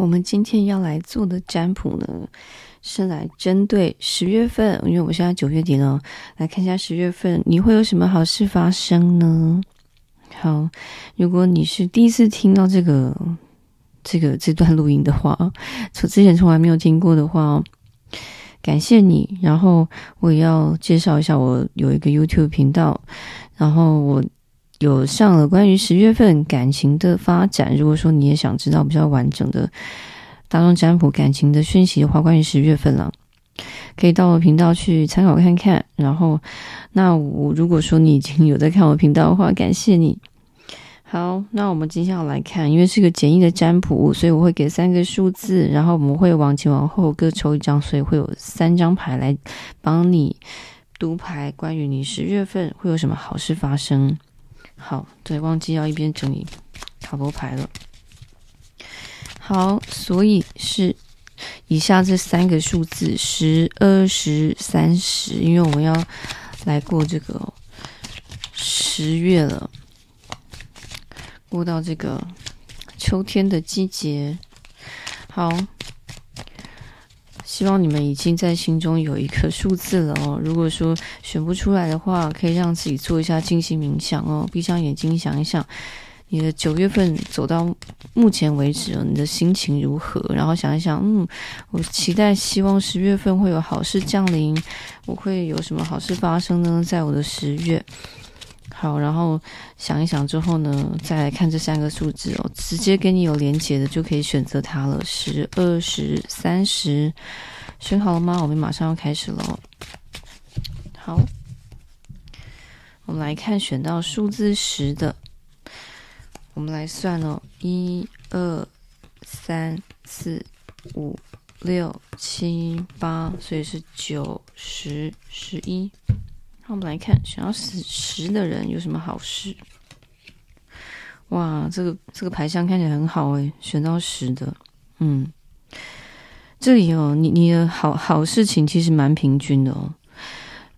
我们今天要来做的占卜呢，是来针对十月份，因为我们现在九月底了，来看一下十月份你会有什么好事发生呢？好，如果你是第一次听到这个这个这段录音的话，从之前从来没有听过的话，感谢你。然后我也要介绍一下，我有一个 YouTube 频道，然后我。有上了关于十月份感情的发展，如果说你也想知道比较完整的大众占卜感情的讯息的话，关于十月份了，可以到我频道去参考看看。然后，那我如果说你已经有在看我频道的话，感谢你。好，那我们接下来看，因为是个简易的占卜，所以我会给三个数字，然后我们会往前往后各抽一张，所以会有三张牌来帮你读牌，关于你十月份会有什么好事发生。好，对，忘记要一边整理塔罗牌了。好，所以是以下这三个数字：十、二十、三十。因为我们要来过这个十月了，过到这个秋天的季节。好。希望你们已经在心中有一个数字了哦。如果说选不出来的话，可以让自己做一下静心冥想哦。闭上眼睛想一想，你的九月份走到目前为止，你的心情如何？然后想一想，嗯，我期待希望十月份会有好事降临，我会有什么好事发生呢？在我的十月。好，然后想一想之后呢，再来看这三个数字哦，直接跟你有连结的就可以选择它了。十、二十、三十，选好了吗？我们马上要开始了。好，我们来看选到数字十的，我们来算哦，一、二、三、四、五、六、七、八，所以是九、十、十一。我们来看，想要死十的人有什么好事？哇，这个这个牌相看起来很好诶，选到十的，嗯，这里哦，你你的好好事情其实蛮平均的哦。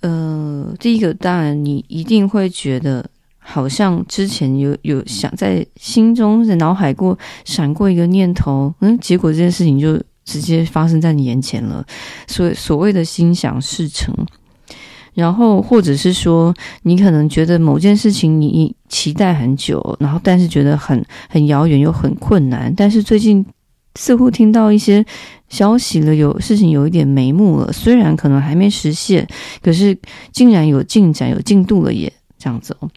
呃，第一个当然你一定会觉得，好像之前有有想在心中的脑海过闪过一个念头，嗯，结果这件事情就直接发生在你眼前了，所所谓的心想事成。然后，或者是说，你可能觉得某件事情你期待很久，然后但是觉得很很遥远又很困难，但是最近似乎听到一些消息了，有事情有一点眉目了，虽然可能还没实现，可是竟然有进展、有进度了耶，这样子哦。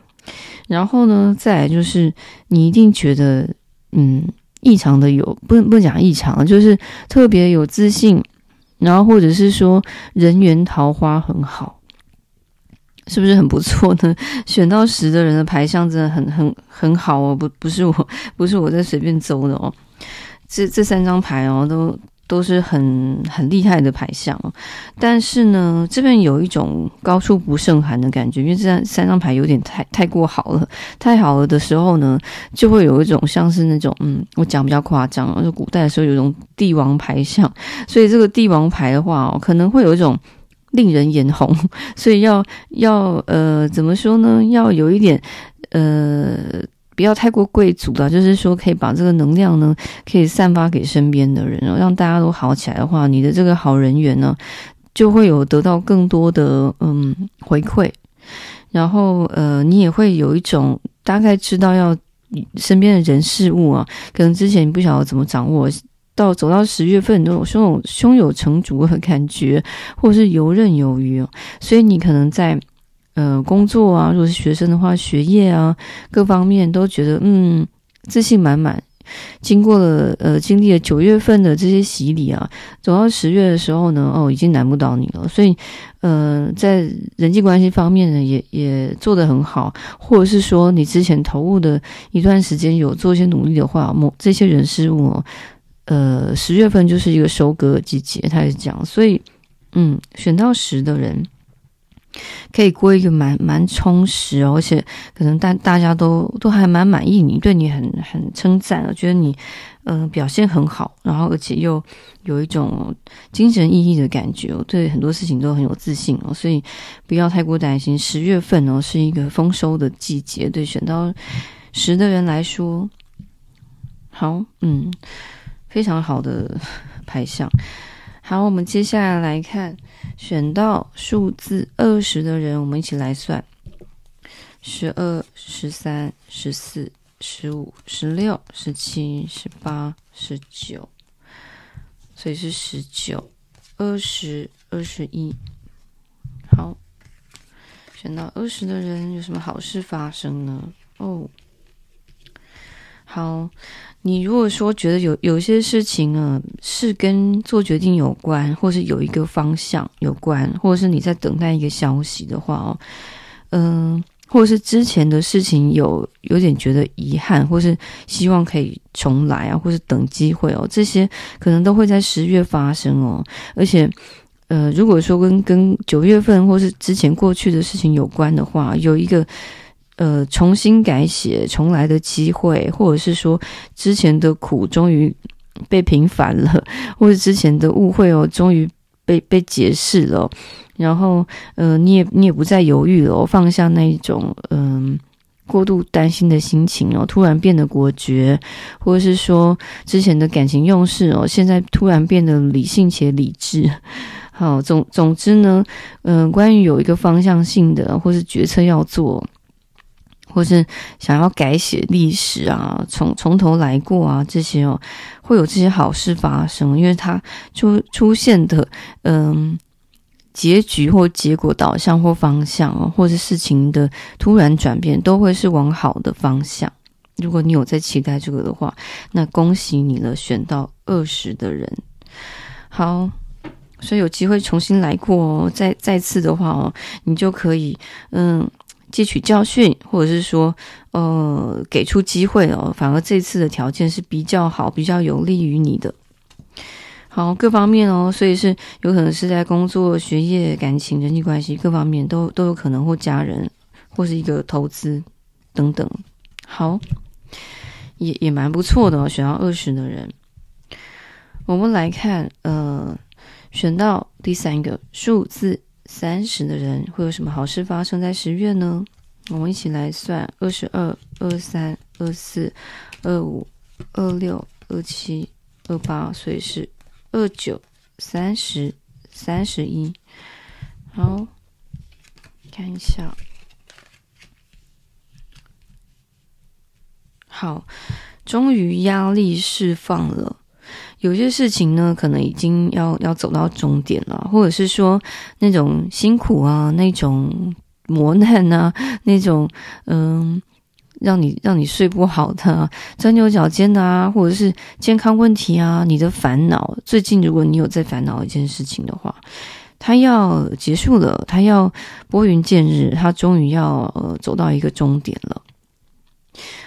然后呢，再来就是你一定觉得，嗯，异常的有，不不讲异常，就是特别有自信，然后或者是说人缘桃花很好。是不是很不错呢？选到十的人的牌相真的很很很好哦，不不是我不是我在随便诌的哦，这这三张牌哦都都是很很厉害的牌相，但是呢，这边有一种高处不胜寒的感觉，因为这三三张牌有点太太过好了，太好了的时候呢，就会有一种像是那种嗯，我讲比较夸张，就古代的时候有一种帝王牌相，所以这个帝王牌的话哦，可能会有一种。令人眼红，所以要要呃，怎么说呢？要有一点呃，不要太过贵族的，就是说可以把这个能量呢，可以散发给身边的人，让大家都好起来的话，你的这个好人缘呢，就会有得到更多的嗯回馈，然后呃，你也会有一种大概知道要身边的人事物啊，可能之前你不晓得怎么掌握。到走到十月份，都有胸有胸有成竹的感觉，或者是游刃有余。所以你可能在呃工作啊，如果是学生的话，学业啊各方面都觉得嗯自信满满。经过了呃经历了九月份的这些洗礼啊，走到十月的时候呢，哦已经难不倒你了。所以呃在人际关系方面呢，也也做得很好，或者是说你之前投入的一段时间有做一些努力的话，某这些人事物。呃，十月份就是一个收割季节，他也是讲，所以，嗯，选到十的人可以过一个蛮蛮充实哦，而且可能大大家都都还蛮满意你，对你很很称赞，我觉得你嗯、表现很好，然后而且又有一种精神奕奕的感觉，对很多事情都很有自信哦，所以不要太过担心。十月份哦是一个丰收的季节，对选到十的人来说，好，嗯。非常好的 牌相。好，我们接下来来看选到数字二十的人，我们一起来算：十二、十三、十四、十五、十六、十七、十八、十九，所以是十九、二十、二十一。好，选到二十的人有什么好事发生呢？哦。好，你如果说觉得有有些事情啊，是跟做决定有关，或是有一个方向有关，或者是你在等待一个消息的话哦，嗯，或者是之前的事情有有点觉得遗憾，或是希望可以重来啊，或是等机会哦，这些可能都会在十月发生哦。而且，呃，如果说跟跟九月份或是之前过去的事情有关的话，有一个。呃，重新改写、重来的机会，或者是说之前的苦终于被平反了，或者之前的误会哦，终于被被解释了，然后呃，你也你也不再犹豫了，放下那一种嗯、过度担心的心情哦，突然变得果决，或者是说之前的感情用事哦，现在突然变得理性且理智。好，总总之呢，嗯、关于有一个方向性的或是决策要做。或是想要改写历史啊，从从头来过啊，这些哦，会有这些好事发生，因为它出出现的，嗯，结局或结果导向或方向哦，或是事情的突然转变，都会是往好的方向。如果你有在期待这个的话，那恭喜你了，选到二十的人，好，所以有机会重新来过哦，再再次的话哦，你就可以，嗯。汲取教训，或者是说，呃，给出机会哦。反而这次的条件是比较好，比较有利于你的。好，各方面哦，所以是有可能是在工作、学业、感情、人际关系各方面都都有可能，或家人，或是一个投资等等。好，也也蛮不错的哦。选到二十的人，我们来看，呃，选到第三个数字。三十的人会有什么好事发生在十月呢？我们一起来算：二十二、二三、二四、二五、二六、二七、二八，所以是二九、三十、三十一。好，看一下。好，终于压力释放了。有些事情呢，可能已经要要走到终点了，或者是说那种辛苦啊，那种磨难啊，那种嗯，让你让你睡不好的、钻牛角尖的啊，或者是健康问题啊，你的烦恼。最近如果你有在烦恼一件事情的话，它要结束了，它要拨云见日，它终于要呃走到一个终点了。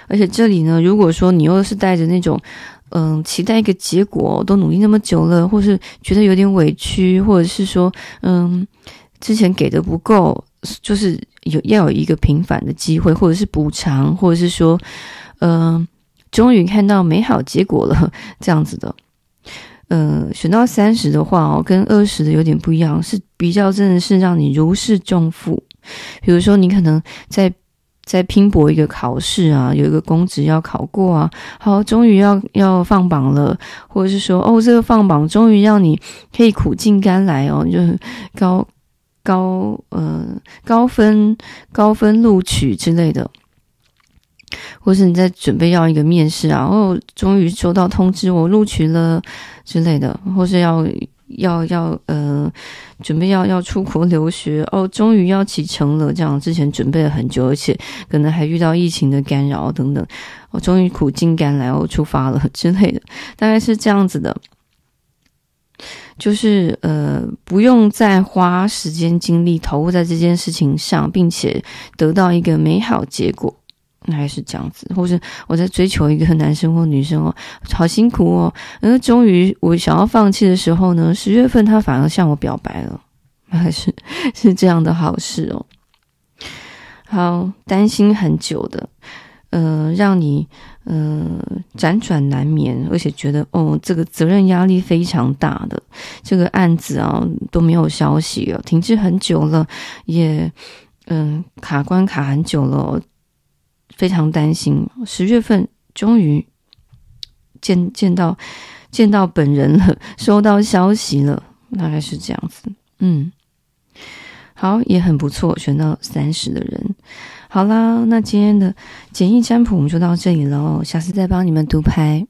而且这里呢，如果说你又是带着那种。嗯，期待一个结果，都努力那么久了，或是觉得有点委屈，或者是说，嗯，之前给的不够，就是有要有一个平反的机会，或者是补偿，或者是说，嗯，终于看到美好结果了，这样子的。嗯，选到三十的话哦，跟二十的有点不一样，是比较真的是让你如释重负。比如说，你可能在。在拼搏一个考试啊，有一个公职要考过啊，好，终于要要放榜了，或者是说，哦，这个放榜终于让你可以苦尽甘来哦，就是高高呃高分高分录取之类的，或是你在准备要一个面试啊，哦，终于收到通知我录取了之类的，或是要。要要呃，准备要要出国留学哦，终于要启程了。这样之前准备了很久，而且可能还遇到疫情的干扰等等，我、终于苦尽甘来哦，出发了 之类的，大概是这样子的。就是呃，不用再花时间精力投入在这件事情上，并且得到一个美好结果。那还是这样子，或是我在追求一个男生或女生哦，好辛苦哦。而终于我想要放弃的时候呢，十月份他反而向我表白了，还 是是这样的好事哦。好，担心很久的，呃，让你呃辗转难眠，而且觉得哦，这个责任压力非常大的这个案子啊都没有消息了，停滞很久了，也嗯、卡关卡很久了。非常担心，十月份终于见见到见到本人了，收到消息了，大概是这样子。嗯，好，也很不错，选到三十的人。好啦，那今天的简易占卜我们就到这里喽，下次再帮你们读牌。